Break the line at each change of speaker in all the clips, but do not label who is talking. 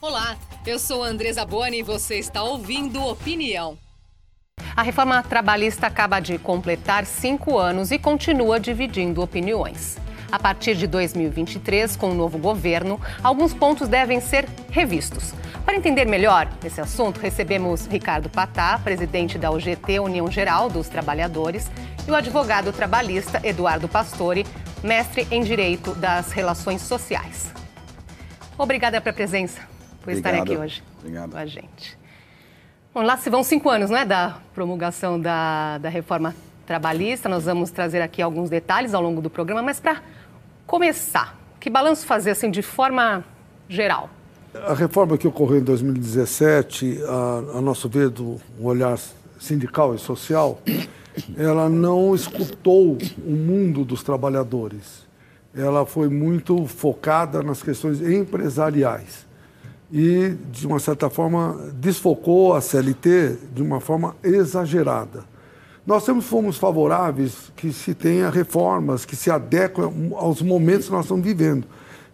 Olá, eu sou Andresa Boni e você está ouvindo Opinião.
A reforma trabalhista acaba de completar cinco anos e continua dividindo opiniões. A partir de 2023, com o novo governo, alguns pontos devem ser revistos. Para entender melhor esse assunto, recebemos Ricardo Patá, presidente da UGT, União Geral dos Trabalhadores, e o advogado trabalhista Eduardo Pastore, mestre em Direito das Relações Sociais. Obrigada pela presença por
Obrigado.
estarem aqui hoje
Obrigado.
com a gente. Bom, lá se vão cinco anos né, da promulgação da, da reforma trabalhista. Nós vamos trazer aqui alguns detalhes ao longo do programa, mas para começar, que balanço fazer assim de forma geral?
A reforma que ocorreu em 2017, a, a nosso ver, do um olhar sindical e social, ela não escutou o mundo dos trabalhadores. Ela foi muito focada nas questões empresariais e, de uma certa forma, desfocou a CLT de uma forma exagerada. Nós sempre fomos favoráveis que se tenha reformas que se adequem aos momentos que nós estamos vivendo,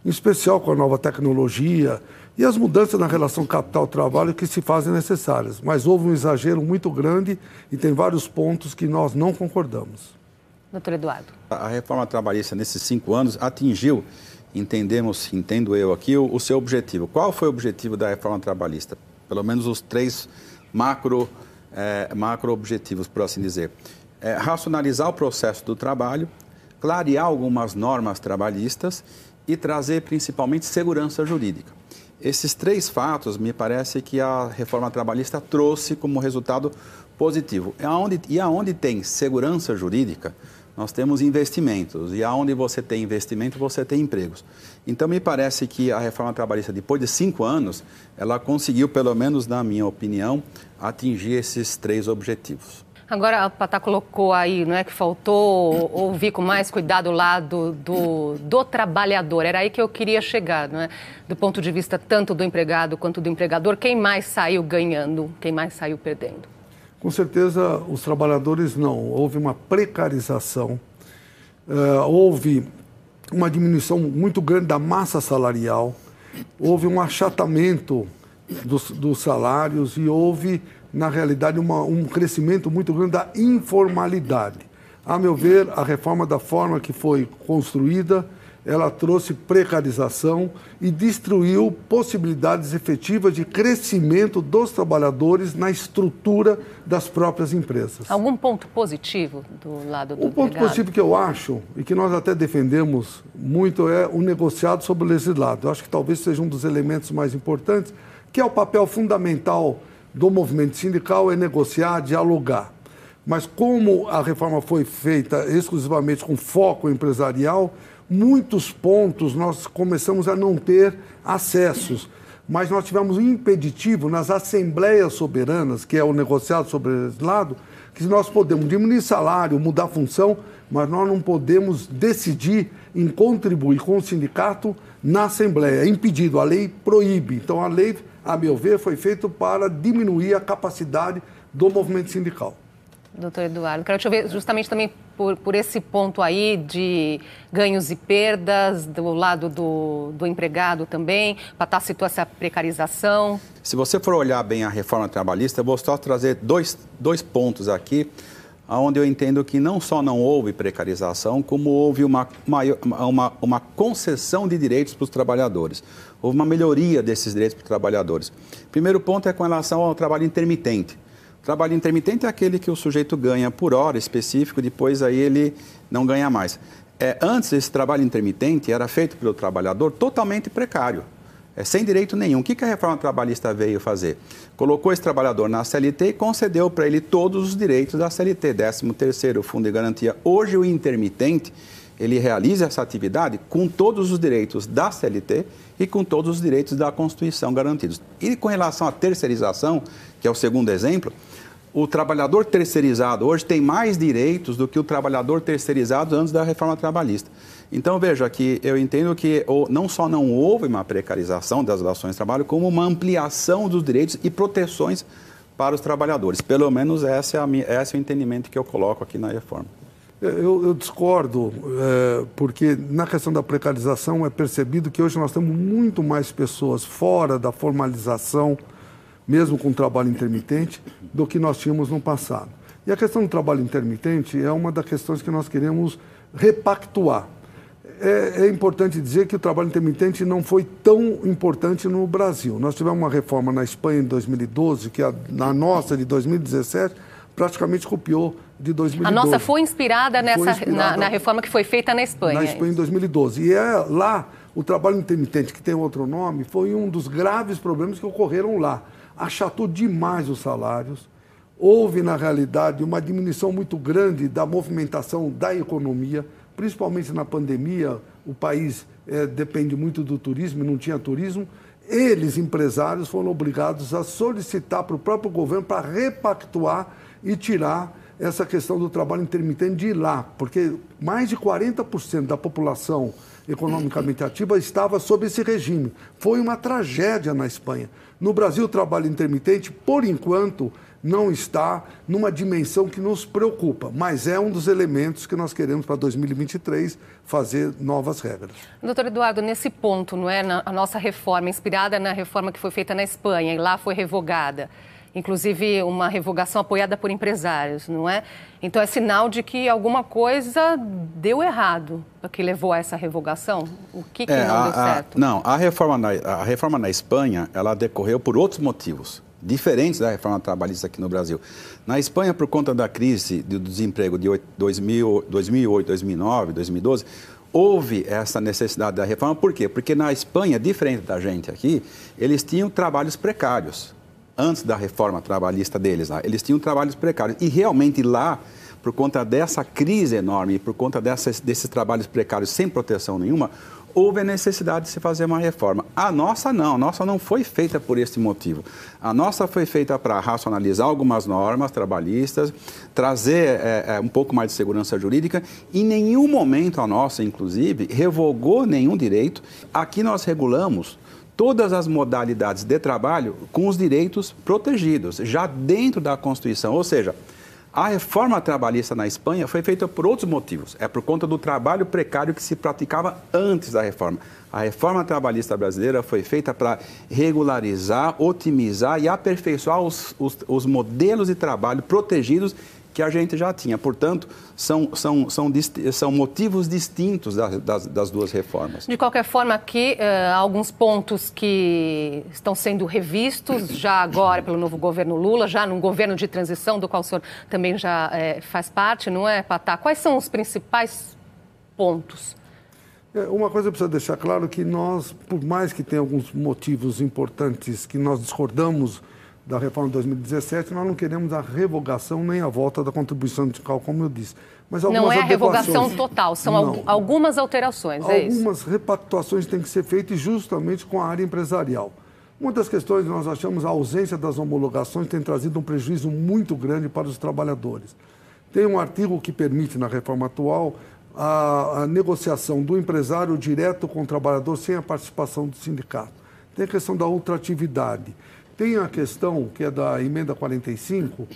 em especial com a nova tecnologia e as mudanças na relação capital-trabalho que se fazem necessárias. Mas houve um exagero muito grande e tem vários pontos que nós não concordamos.
Doutor Eduardo.
A reforma trabalhista nesses cinco anos atingiu, entendemos, entendo eu aqui, o, o seu objetivo. Qual foi o objetivo da reforma trabalhista? Pelo menos os três macro, eh, macro objetivos, por assim dizer. É, racionalizar o processo do trabalho, clarear algumas normas trabalhistas e trazer principalmente segurança jurídica. Esses três fatos, me parece que a reforma trabalhista trouxe como resultado positivo. E aonde, e aonde tem segurança jurídica, nós temos investimentos. E aonde você tem investimento, você tem empregos. Então, me parece que a reforma trabalhista, depois de cinco anos, ela conseguiu, pelo menos na minha opinião, atingir esses três objetivos.
Agora, a Patá colocou aí, não é, que faltou ouvir com mais cuidado o lado do, do trabalhador. Era aí que eu queria chegar, não é? Do ponto de vista tanto do empregado quanto do empregador, quem mais saiu ganhando, quem mais saiu perdendo?
Com certeza, os trabalhadores não. Houve uma precarização, uh, houve uma diminuição muito grande da massa salarial, houve um achatamento dos, dos salários e houve, na realidade, uma, um crescimento muito grande da informalidade. A meu ver, a reforma da forma que foi construída, ela trouxe precarização e destruiu possibilidades efetivas de crescimento dos trabalhadores na estrutura das próprias empresas.
Algum ponto positivo do lado do
O ponto
empregado?
positivo que eu acho, e que nós até defendemos muito, é o negociado sobre o legislado. Eu acho que talvez seja um dos elementos mais importantes, que é o papel fundamental do movimento sindical, é negociar, dialogar. Mas como a reforma foi feita exclusivamente com foco empresarial, muitos pontos nós começamos a não ter acessos. Mas nós tivemos um impeditivo nas assembleias soberanas, que é o negociado sobre o legislado, que nós podemos diminuir salário, mudar função, mas nós não podemos decidir em contribuir com o sindicato na Assembleia. É impedido, a lei proíbe. Então, a lei, a meu ver, foi feita para diminuir a capacidade do movimento sindical.
Doutor Eduardo, quero te ouvir justamente também por, por esse ponto aí de ganhos e perdas, do lado do, do empregado também, para citou essa precarização.
Se você for olhar bem a reforma trabalhista, eu vou só trazer dois, dois pontos aqui, onde eu entendo que não só não houve precarização, como houve uma, uma, uma, uma concessão de direitos para os trabalhadores. Houve uma melhoria desses direitos para os trabalhadores. Primeiro ponto é com relação ao trabalho intermitente. Trabalho intermitente é aquele que o sujeito ganha por hora específico, depois aí ele não ganha mais. É, antes, esse trabalho intermitente era feito pelo trabalhador totalmente precário, é, sem direito nenhum. O que, que a reforma trabalhista veio fazer? Colocou esse trabalhador na CLT e concedeu para ele todos os direitos da CLT, 13º, Fundo de Garantia. Hoje, o intermitente, ele realiza essa atividade com todos os direitos da CLT e com todos os direitos da Constituição garantidos. E com relação à terceirização, que é o segundo exemplo, o trabalhador terceirizado hoje tem mais direitos do que o trabalhador terceirizado antes da reforma trabalhista. Então, veja que eu entendo que não só não houve uma precarização das relações de trabalho, como uma ampliação dos direitos e proteções para os trabalhadores. Pelo menos esse é, a, esse é o entendimento que eu coloco aqui na reforma.
Eu, eu discordo, é, porque na questão da precarização é percebido que hoje nós temos muito mais pessoas fora da formalização, mesmo com trabalho intermitente, do que nós tínhamos no passado. E a questão do trabalho intermitente é uma das questões que nós queremos repactuar. É, é, importante dizer que o trabalho intermitente não foi tão importante no Brasil. Nós tivemos uma reforma na Espanha em 2012, que a, na nossa de 2017 praticamente copiou de 2012.
A nossa foi inspirada nessa foi inspirada na, na, reforma que foi feita na Espanha.
Na Espanha em 2012. E é lá o trabalho intermitente, que tem outro nome, foi um dos graves problemas que ocorreram lá. Achatou demais os salários. Houve, na realidade, uma diminuição muito grande da movimentação da economia, principalmente na pandemia. O país é, depende muito do turismo, não tinha turismo. Eles, empresários, foram obrigados a solicitar para o próprio governo para repactuar e tirar essa questão do trabalho intermitente de lá, porque mais de 40% da população economicamente ativa estava sob esse regime. Foi uma tragédia na Espanha. No Brasil, o trabalho intermitente, por enquanto, não está numa dimensão que nos preocupa, mas é um dos elementos que nós queremos para 2023 fazer novas regras.
Doutor Eduardo, nesse ponto, não é, a nossa reforma, inspirada na reforma que foi feita na Espanha e lá foi revogada, inclusive uma revogação apoiada por empresários, não é? Então é sinal de que alguma coisa deu errado que levou a essa revogação. O que, que é, não a, deu certo?
A, não, a reforma, na, a reforma na Espanha ela decorreu por outros motivos diferentes da reforma trabalhista aqui no Brasil. Na Espanha, por conta da crise do desemprego de 2000, 2008, 2009, 2012, houve essa necessidade da reforma. Por quê? Porque na Espanha, diferente da gente aqui, eles tinham trabalhos precários antes da reforma trabalhista deles lá. Eles tinham trabalhos precários. E realmente lá, por conta dessa crise enorme, por conta dessas, desses trabalhos precários sem proteção nenhuma, houve a necessidade de se fazer uma reforma. A nossa não, a nossa não foi feita por esse motivo. A nossa foi feita para racionalizar algumas normas trabalhistas, trazer é, é, um pouco mais de segurança jurídica. Em nenhum momento a nossa, inclusive, revogou nenhum direito. Aqui nós regulamos todas as modalidades de trabalho com os direitos protegidos, já dentro da Constituição. Ou seja, a reforma trabalhista na Espanha foi feita por outros motivos. É por conta do trabalho precário que se praticava antes da reforma. A reforma trabalhista brasileira foi feita para regularizar, otimizar e aperfeiçoar os, os, os modelos de trabalho protegidos que a gente já tinha. Portanto, são, são, são, são motivos distintos das, das, das duas reformas.
De qualquer forma, aqui, uh, alguns pontos que estão sendo revistos já agora pelo novo governo Lula, já num governo de transição, do qual o senhor também já uh, faz parte, não é, Patá? Quais são os principais pontos?
É, uma coisa precisa deixar claro que nós, por mais que tenha alguns motivos importantes que nós discordamos da reforma de 2017, nós não queremos a revogação nem a volta da contribuição sindical, como eu disse.
Mas não é a revogação total, são não. algumas alterações,
é Algumas isso? repactuações têm que ser feitas justamente com a área empresarial. Uma das questões nós achamos a ausência das homologações tem trazido um prejuízo muito grande para os trabalhadores. Tem um artigo que permite, na reforma atual, a, a negociação do empresário direto com o trabalhador sem a participação do sindicato. Tem a questão da ultratividade. Tem a questão que é da emenda 45,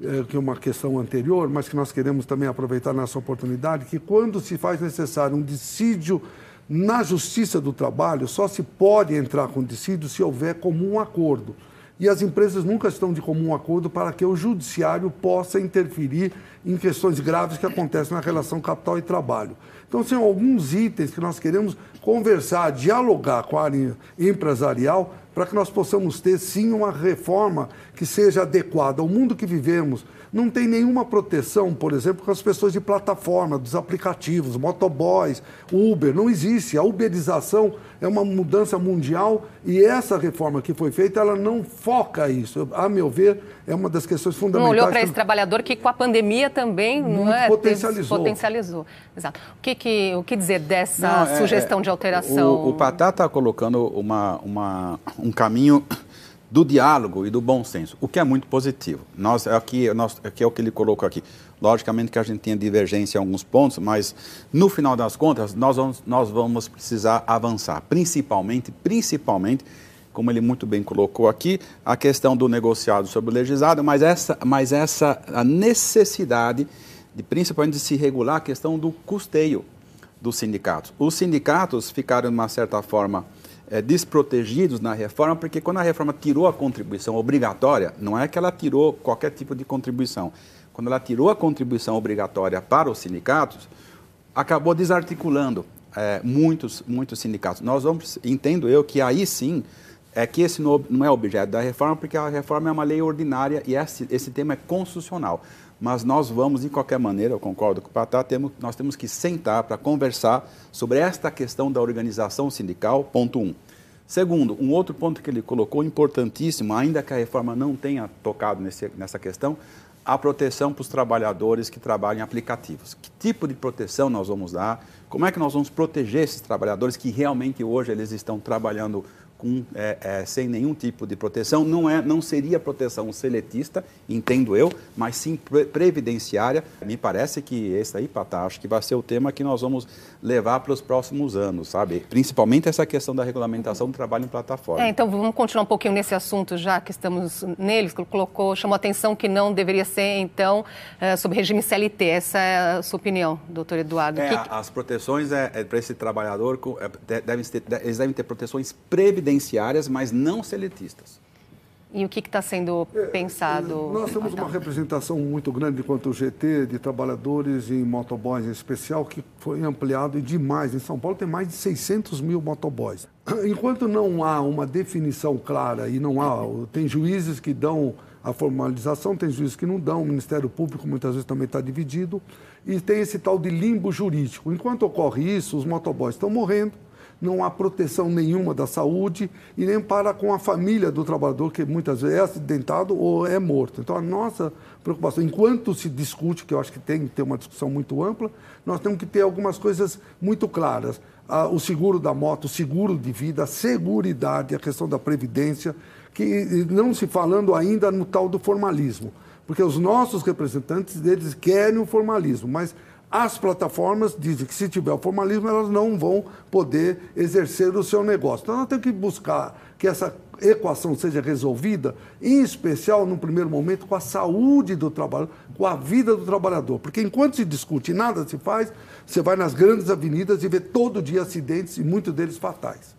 é, que é uma questão anterior, mas que nós queremos também aproveitar nessa oportunidade, que quando se faz necessário um dissídio na Justiça do Trabalho, só se pode entrar com dissídio se houver comum acordo. E as empresas nunca estão de comum acordo para que o judiciário possa interferir em questões graves que acontecem na relação capital e trabalho. Então, são alguns itens que nós queremos conversar, dialogar com a área empresarial para que nós possamos ter, sim, uma reforma que seja adequada ao mundo que vivemos. Não tem nenhuma proteção, por exemplo, com as pessoas de plataforma, dos aplicativos, motoboys, Uber. Não existe. A uberização é uma mudança mundial e essa reforma que foi feita, ela não foca isso. A meu ver, é uma das questões fundamentais.
Não olhou para esse trabalhador que com a pandemia também não é,
potencializou.
potencializou. Exato. O que, que, o que dizer dessa não, é, sugestão de alteração?
O, o Patá está colocando uma, uma, um caminho do diálogo e do bom senso, o que é muito positivo. Nós, aqui, nós, aqui é o que ele colocou aqui. Logicamente que a gente tem divergência em alguns pontos, mas no final das contas nós vamos, nós vamos precisar avançar, principalmente, principalmente, como ele muito bem colocou aqui, a questão do negociado sobre o legislado, mas essa, mas essa a necessidade de principalmente de se regular a questão do custeio dos sindicatos. Os sindicatos ficaram, de uma certa forma, é, desprotegidos na reforma, porque quando a reforma tirou a contribuição obrigatória, não é que ela tirou qualquer tipo de contribuição. Quando ela tirou a contribuição obrigatória para os sindicatos, acabou desarticulando é, muitos, muitos sindicatos. Nós vamos, entendo eu, que aí sim é que esse não é objeto da reforma, porque a reforma é uma lei ordinária e esse, esse tema é constitucional. Mas nós vamos, de qualquer maneira, eu concordo com o Patá, temos, nós temos que sentar para conversar sobre esta questão da organização sindical, ponto um. Segundo, um outro ponto que ele colocou, importantíssimo, ainda que a reforma não tenha tocado nesse, nessa questão, a proteção para os trabalhadores que trabalham em aplicativos. Que tipo de proteção nós vamos dar? Como é que nós vamos proteger esses trabalhadores que realmente hoje eles estão trabalhando com, é, é, sem nenhum tipo de proteção. Não, é, não seria proteção seletista, entendo eu, mas sim pre previdenciária. Me parece que esse aí, Patá, acho que vai ser o tema que nós vamos levar para os próximos anos, sabe? Principalmente essa questão da regulamentação do trabalho em plataforma.
É, então vamos continuar um pouquinho nesse assunto, já que estamos neles. Colocou, chamou atenção que não deveria ser, então, é, sob regime CLT. Essa é a sua opinião, doutor Eduardo.
É,
que...
As proteções é, é para esse trabalhador, devem ter, eles devem ter proteções previdenciárias previdenciárias, mas não seletistas.
E o que está sendo pensado?
É, nós temos uma representação muito grande enquanto GT de trabalhadores em motoboys em especial, que foi ampliado demais. Em São Paulo tem mais de 600 mil motoboys. Enquanto não há uma definição clara e não há, tem juízes que dão a formalização, tem juízes que não dão, o Ministério Público muitas vezes também está dividido, e tem esse tal de limbo jurídico. Enquanto ocorre isso, os motoboys estão morrendo, não há proteção nenhuma da saúde e nem para com a família do trabalhador, que muitas vezes é acidentado ou é morto. Então, a nossa preocupação, enquanto se discute, que eu acho que tem que ter uma discussão muito ampla, nós temos que ter algumas coisas muito claras. o seguro da moto, o seguro de vida, a seguridade, a questão da previdência, que não se falando ainda no tal do formalismo. Porque os nossos representantes, eles querem o formalismo, mas as plataformas dizem que se tiver o formalismo, elas não vão poder exercer o seu negócio. Então, nós temos que buscar que essa equação seja resolvida, em especial, no primeiro momento, com a saúde do trabalhador, com a vida do trabalhador. Porque enquanto se discute e nada se faz, você vai nas grandes avenidas e vê todo dia acidentes, e muitos deles fatais.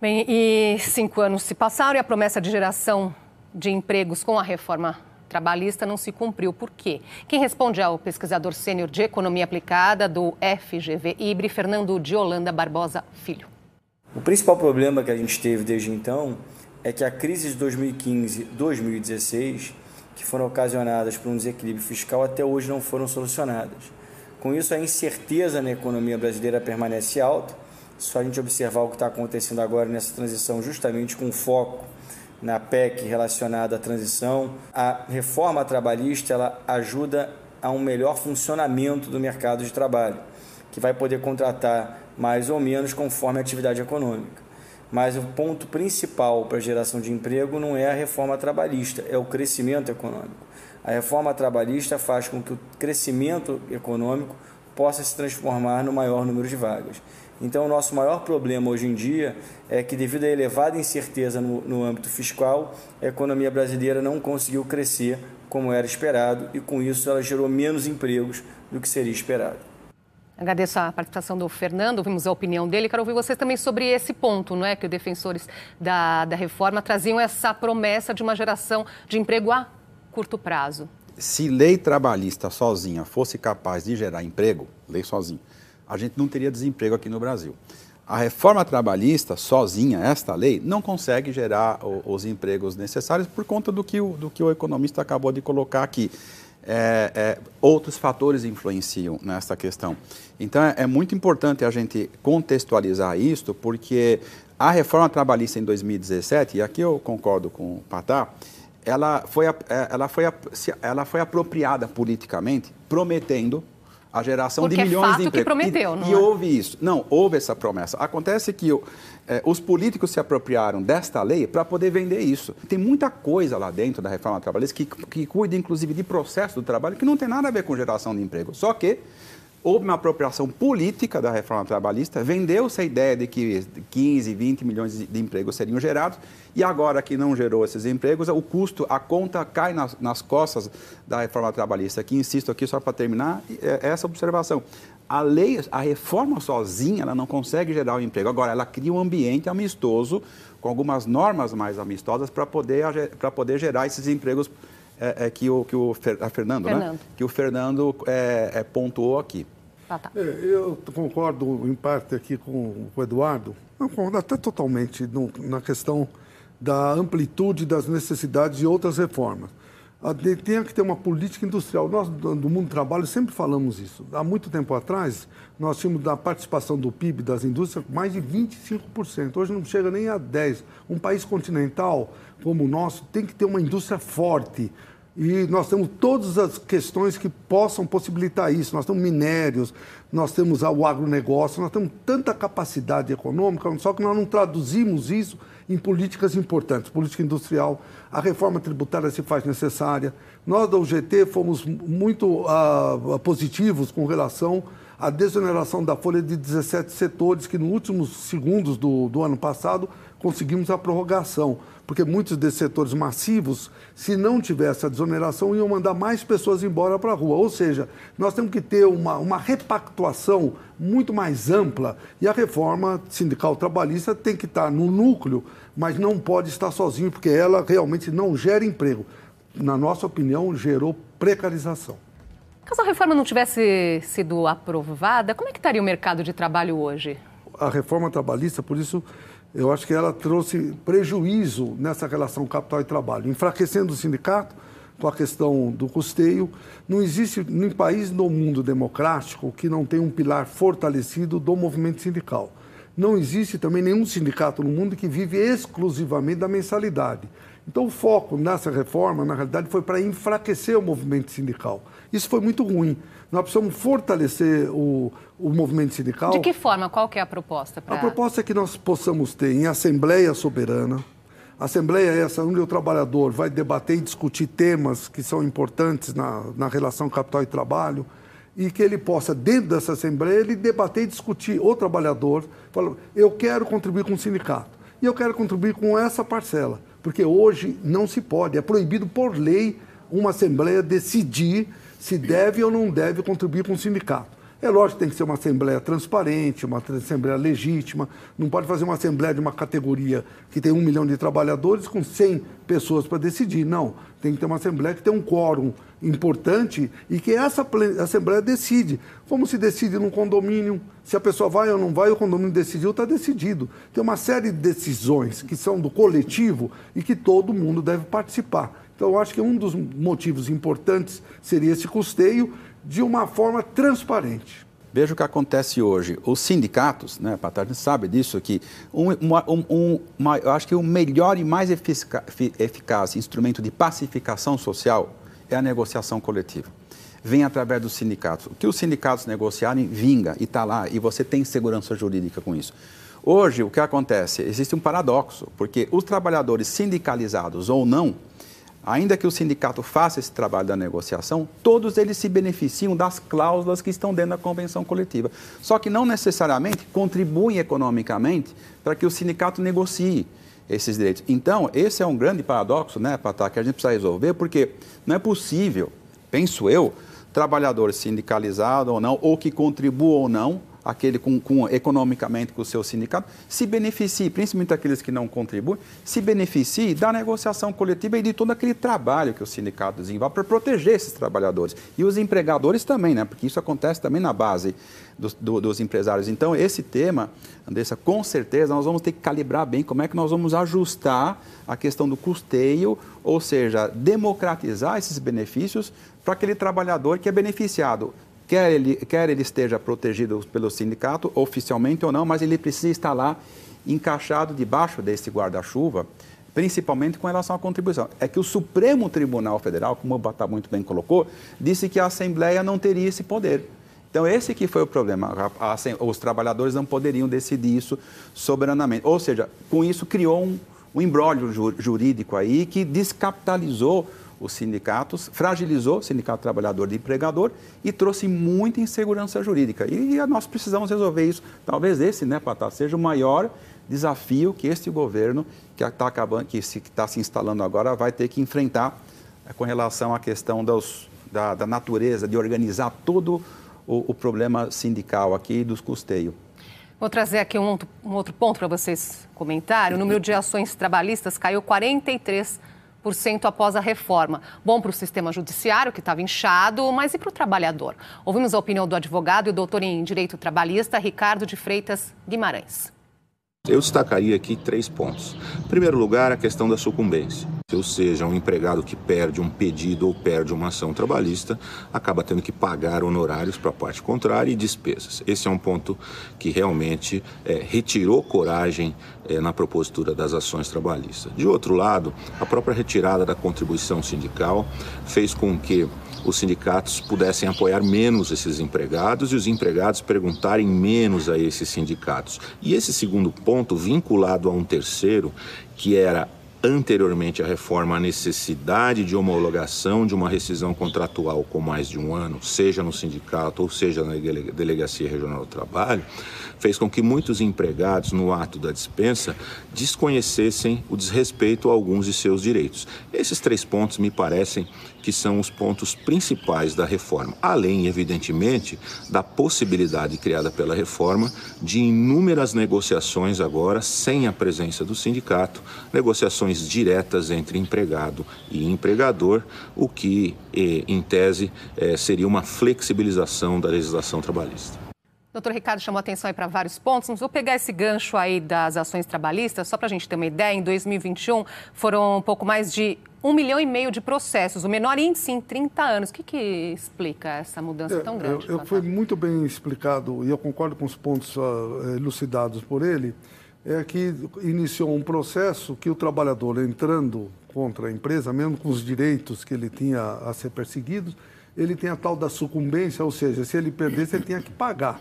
Bem, e cinco anos se passaram e a promessa de geração de empregos com a reforma trabalhista não se cumpriu. Por quê? Quem responde é o pesquisador sênior de economia aplicada do FGV IBRE, Fernando de Holanda Barbosa Filho.
O principal problema que a gente teve desde então é que a crise de 2015-2016, que foram ocasionadas por um desequilíbrio fiscal, até hoje não foram solucionadas. Com isso, a incerteza na economia brasileira permanece alta. Só a gente observar o que está acontecendo agora nessa transição, justamente com foco na PEC relacionada à transição. A reforma trabalhista ela ajuda a um melhor funcionamento do mercado de trabalho, que vai poder contratar mais ou menos conforme a atividade econômica. Mas o ponto principal para a geração de emprego não é a reforma trabalhista, é o crescimento econômico. A reforma trabalhista faz com que o crescimento econômico possa se transformar no maior número de vagas. Então, o nosso maior problema hoje em dia é que, devido à elevada incerteza no, no âmbito fiscal, a economia brasileira não conseguiu crescer como era esperado e, com isso, ela gerou menos empregos do que seria esperado.
Agradeço a participação do Fernando, ouvimos a opinião dele. Quero ouvir vocês também sobre esse ponto, não é? Que os defensores da, da reforma traziam essa promessa de uma geração de emprego a curto prazo.
Se lei trabalhista sozinha fosse capaz de gerar emprego, lei sozinha, a gente não teria desemprego aqui no Brasil. A reforma trabalhista, sozinha, esta lei, não consegue gerar os empregos necessários por conta do que o, do que o economista acabou de colocar aqui. É, é, outros fatores influenciam nessa questão. Então, é, é, muito importante a gente contextualizar isto, porque a reforma trabalhista em 2017, e aqui eu concordo com o Patá, ela foi, é, ela foi, ela foi apropriada politicamente, prometendo a geração
Porque
de
é
milhões
fato
de empregos.
Que prometeu,
e,
não
e
é?
houve isso. Não, houve essa promessa. Acontece que é, os políticos se apropriaram desta lei para poder vender isso. Tem muita coisa lá dentro da reforma trabalhista que, que cuida, inclusive, de processo do trabalho que não tem nada a ver com geração de emprego. Só que houve uma apropriação política da reforma trabalhista, vendeu-se a ideia de que 15, 20 milhões de empregos seriam gerados, e agora que não gerou esses empregos, o custo, a conta cai nas, nas costas da reforma trabalhista. Aqui, insisto aqui, só para terminar, é essa observação. A lei, a reforma sozinha, ela não consegue gerar o emprego. Agora, ela cria um ambiente amistoso, com algumas normas mais amistosas, para poder, poder gerar esses empregos é, é, que o, que o Fer, Fernando? Fernando. Né? que o Fernando é, é pontuou aqui.
Ah, tá. É, eu concordo em parte aqui com o Eduardo, eu concordo até totalmente no, na questão da amplitude das necessidades de outras reformas. Tem que ter uma política industrial. Nós, do mundo do trabalho, sempre falamos isso. Há muito tempo atrás, nós tínhamos da participação do PIB das indústrias mais de 25%. Hoje não chega nem a 10%. Um país continental como o nosso tem que ter uma indústria forte, e nós temos todas as questões que possam possibilitar isso. Nós temos minérios, nós temos o agronegócio, nós temos tanta capacidade econômica, só que nós não traduzimos isso em políticas importantes. Política industrial, a reforma tributária se faz necessária. Nós da UGT fomos muito uh, positivos com relação à desoneração da folha de 17 setores, que nos últimos segundos do, do ano passado conseguimos a prorrogação porque muitos desses setores massivos, se não tivesse a desoneração, iam mandar mais pessoas embora para a rua. Ou seja, nós temos que ter uma, uma repactuação muito mais ampla e a reforma sindical trabalhista tem que estar no núcleo, mas não pode estar sozinho, porque ela realmente não gera emprego. Na nossa opinião, gerou precarização.
Caso a reforma não tivesse sido aprovada, como é que estaria o mercado de trabalho hoje?
A reforma trabalhista, por isso, eu acho que ela trouxe prejuízo nessa relação capital e trabalho, enfraquecendo o sindicato com a questão do custeio. Não existe nenhum país no mundo democrático que não tenha um pilar fortalecido do movimento sindical. Não existe também nenhum sindicato no mundo que vive exclusivamente da mensalidade. Então, o foco nessa reforma, na realidade, foi para enfraquecer o movimento sindical. Isso foi muito ruim. Nós precisamos fortalecer o, o movimento sindical.
De que forma? Qual que é a proposta?
Pra... A proposta é que nós possamos ter em Assembleia Soberana, Assembleia é essa onde o trabalhador vai debater e discutir temas que são importantes na, na relação capital e trabalho, e que ele possa, dentro dessa Assembleia, ele debater e discutir o trabalhador, fala, eu quero contribuir com o sindicato, e eu quero contribuir com essa parcela, porque hoje não se pode, é proibido por lei uma Assembleia decidir se deve ou não deve contribuir com o sindicato. É lógico que tem que ser uma assembleia transparente, uma assembleia legítima. Não pode fazer uma assembleia de uma categoria que tem um milhão de trabalhadores com 100 pessoas para decidir. Não. Tem que ter uma assembleia que tem um quórum importante e que essa assembleia decide. Como se decide num condomínio, se a pessoa vai ou não vai, o condomínio decidiu, está decidido. Tem uma série de decisões que são do coletivo e que todo mundo deve participar. Então, eu acho que um dos motivos importantes seria esse custeio de uma forma transparente.
Veja o que acontece hoje. Os sindicatos, né, Patrícia sabe disso, que um, uma, um, uma, eu acho que o melhor e mais eficaz instrumento de pacificação social é a negociação coletiva. Vem através dos sindicatos. O que os sindicatos negociarem, vinga e está lá, e você tem segurança jurídica com isso. Hoje, o que acontece? Existe um paradoxo, porque os trabalhadores sindicalizados ou não, ainda que o sindicato faça esse trabalho da negociação, todos eles se beneficiam das cláusulas que estão dentro da convenção coletiva. Só que não necessariamente contribuem economicamente para que o sindicato negocie esses direitos. Então, esse é um grande paradoxo, né, Patá, que a gente precisa resolver, porque não é possível, penso eu, trabalhador sindicalizado ou não, ou que contribua ou não, aquele com, com, economicamente com o seu sindicato, se beneficie, principalmente aqueles que não contribuem, se beneficie da negociação coletiva e de todo aquele trabalho que o sindicato desenvolve para proteger esses trabalhadores. E os empregadores também, né? porque isso acontece também na base dos, do, dos empresários. Então, esse tema, Andressa, com certeza nós vamos ter que calibrar bem como é que nós vamos ajustar a questão do custeio, ou seja, democratizar esses benefícios para aquele trabalhador que é beneficiado quer ele, quer ele esteja protegido pelo sindicato, oficialmente ou não, mas ele precisa estar lá encaixado debaixo desse guarda-chuva, principalmente com relação à contribuição. É que o Supremo Tribunal Federal, como o Batá muito bem colocou, disse que a Assembleia não teria esse poder. Então, esse que foi o problema. Os trabalhadores não poderiam decidir isso soberanamente. Ou seja, com isso criou um, um imbróglio jurídico aí que descapitalizou os sindicatos, fragilizou o sindicato trabalhador e empregador e trouxe muita insegurança jurídica. E nós precisamos resolver isso. Talvez esse, né, Patá, seja o maior desafio que este governo, que está acabando, que está se instalando agora, vai ter que enfrentar é, com relação à questão dos, da, da, natureza, de organizar todo o, o problema sindical aqui dos custeios.
Vou trazer aqui um, um outro ponto para vocês comentarem. O número de ações trabalhistas caiu 43% após a reforma. Bom para o sistema judiciário, que estava inchado, mas e para o trabalhador? Ouvimos a opinião do advogado e doutor em Direito Trabalhista, Ricardo de Freitas Guimarães.
Eu destacaria aqui três pontos. Em primeiro lugar, a questão da sucumbência. Ou seja, um empregado que perde um pedido ou perde uma ação trabalhista acaba tendo que pagar honorários para a parte contrária e despesas. Esse é um ponto que realmente é, retirou coragem é, na propositura das ações trabalhistas. De outro lado, a própria retirada da contribuição sindical fez com que os sindicatos pudessem apoiar menos esses empregados e os empregados perguntarem menos a esses sindicatos. E esse segundo ponto, vinculado a um terceiro, que era anteriormente à reforma a necessidade de homologação de uma rescisão contratual com mais de um ano, seja no sindicato ou seja na Delegacia Regional do Trabalho, fez com que muitos empregados, no ato da dispensa, desconhecessem o desrespeito a alguns de seus direitos. Esses três pontos me parecem que são os pontos principais da reforma, além, evidentemente, da possibilidade criada pela reforma de inúmeras negociações agora sem a presença do sindicato, negociações diretas entre empregado e empregador, o que, eh, em tese, eh, seria uma flexibilização da legislação trabalhista.
Doutor Ricardo chamou atenção aí para vários pontos. Vou pegar esse gancho aí das ações trabalhistas, só para a gente ter uma ideia. Em 2021, foram um pouco mais de um milhão e meio de processos, o menor índice em 30 anos. O que, que explica essa mudança é, tão grande?
Eu, eu foi muito bem explicado, e eu concordo com os pontos uh, elucidados por ele, é que iniciou um processo que o trabalhador entrando contra a empresa, mesmo com os direitos que ele tinha a ser perseguido, ele tem a tal da sucumbência, ou seja, se ele perdesse, ele tinha que pagar.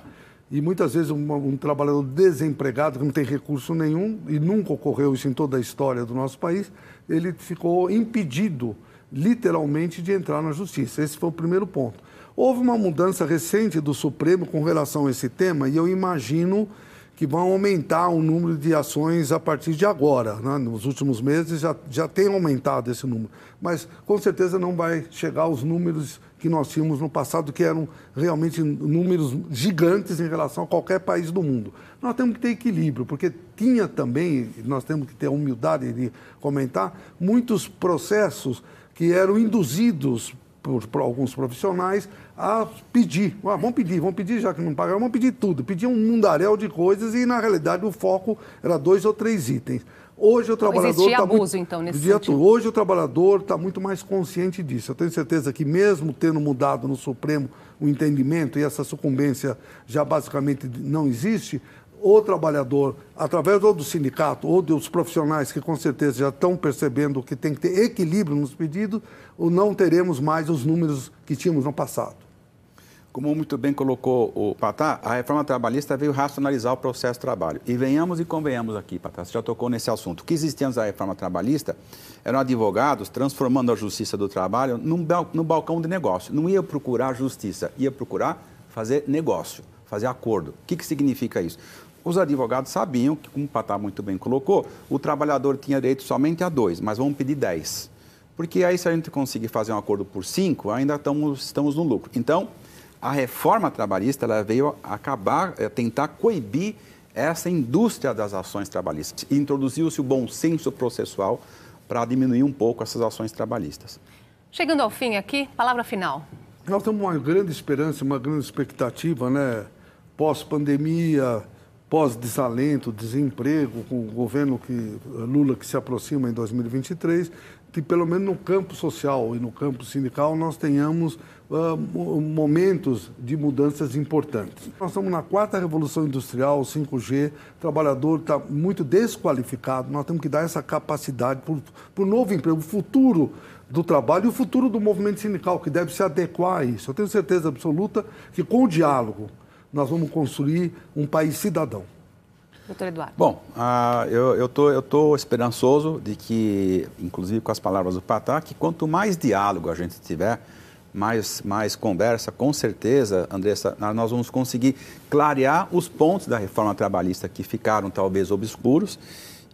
E muitas vezes um, um, trabalhador desempregado, que não tem recurso nenhum, e nunca ocorreu isso em toda a história do nosso país, ele ficou impedido, literalmente, de entrar na justiça. Esse foi o primeiro ponto. Houve uma mudança recente do Supremo com relação a esse tema, e eu imagino que vão aumentar o número de ações a partir de agora. Né? Nos últimos meses já, já tem aumentado esse número, mas com certeza não vai chegar aos números que nós tínhamos no passado, que eram realmente números gigantes em relação a qualquer país do mundo. Nós temos que ter equilíbrio, porque tinha também, nós temos que ter a humildade de comentar, muitos processos que eram induzidos por, por, alguns profissionais a pedir. Ah, vamos pedir, vamos pedir, já que não pagaram, vamos pedir tudo. Pediam um mundaréu de coisas e, na realidade, o foco era dois ou três itens. Hoje o trabalhador
está abuso, muito... então, nesse
sentido. Hoje o trabalhador está muito mais consciente disso. Eu tenho certeza que mesmo tendo mudado no Supremo o entendimento e essa sucumbência já basicamente não existe, o trabalhador, através ou do sindicato ou dos profissionais que com certeza já estão percebendo que tem que ter equilíbrio nos pedidos, ou não teremos mais os números que tínhamos no passado.
Como muito bem colocou o Patá, a reforma trabalhista veio racionalizar o processo de trabalho. E venhamos e convenhamos aqui, Patá, você já tocou nesse assunto. O que existia antes da reforma trabalhista eram advogados transformando a justiça do trabalho num, no balcão de negócio. Não ia procurar justiça, ia procurar fazer negócio, fazer acordo. O que, que significa isso? Os advogados sabiam que, como o Patá muito bem colocou, o trabalhador tinha direito somente a dois, mas vamos pedir dez. Porque aí, se a gente conseguir fazer um acordo por cinco, ainda estamos, estamos no lucro. Então, a reforma trabalhista ela veio acabar, é, tentar coibir essa indústria das ações trabalhistas. Introduziu-se o bom senso processual para diminuir um pouco essas ações trabalhistas.
Chegando ao fim aqui, palavra final.
Nós temos uma grande esperança, uma grande expectativa, né? Pós-pandemia, pós-desalento, desemprego, com o governo que Lula que se aproxima em 2023, que pelo menos no campo social e no campo sindical nós tenhamos uh, momentos de mudanças importantes. Nós estamos na quarta revolução industrial, 5G, o trabalhador está muito desqualificado, nós temos que dar essa capacidade para o novo emprego, o futuro do trabalho e o futuro do movimento sindical, que deve se adequar a isso. Eu tenho certeza absoluta que com o diálogo nós vamos construir um país cidadão.
Doutor Eduardo.
Bom, uh, eu estou eu tô esperançoso de que, inclusive com as palavras do Patá, que quanto mais diálogo a gente tiver, mais, mais conversa, com certeza, Andressa, nós vamos conseguir clarear os pontos da reforma trabalhista que ficaram talvez obscuros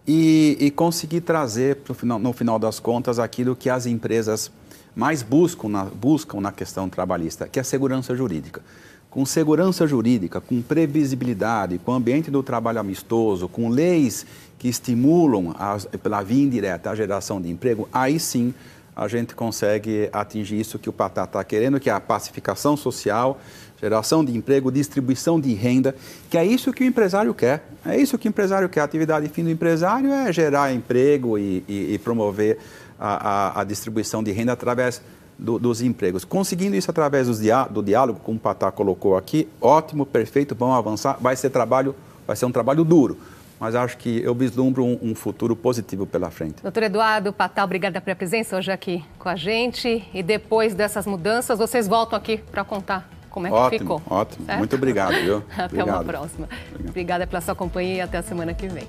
e, e conseguir trazer, final, no final das contas, aquilo que as empresas mais buscam na, buscam na questão trabalhista, que é a segurança jurídica. Com segurança jurídica, com previsibilidade, com ambiente do trabalho amistoso, com leis que estimulam, a, pela via indireta, a geração de emprego, aí sim a gente consegue atingir isso que o Patá está querendo, que é a pacificação social, geração de emprego, distribuição de renda, que é isso que o empresário quer. É isso que o empresário quer. A atividade fim do empresário é gerar emprego e, e, e promover a, a, a, distribuição de renda através do, dos empregos. Conseguindo isso através do, do diálogo, como o Patá colocou aqui, ótimo, perfeito, vamos avançar. Vai ser trabalho, vai ser um trabalho duro mas acho que eu vislumbro um, um, futuro positivo pela frente.
Doutor Eduardo Patal, obrigada pela presença hoje aqui com a gente. E depois dessas mudanças, vocês voltam aqui para contar como é
ótimo,
que ficou.
Ótimo, ótimo. Muito obrigado, viu?
até
obrigado.
uma próxima. Obrigado. Obrigada pela sua companhia e até a semana que vem.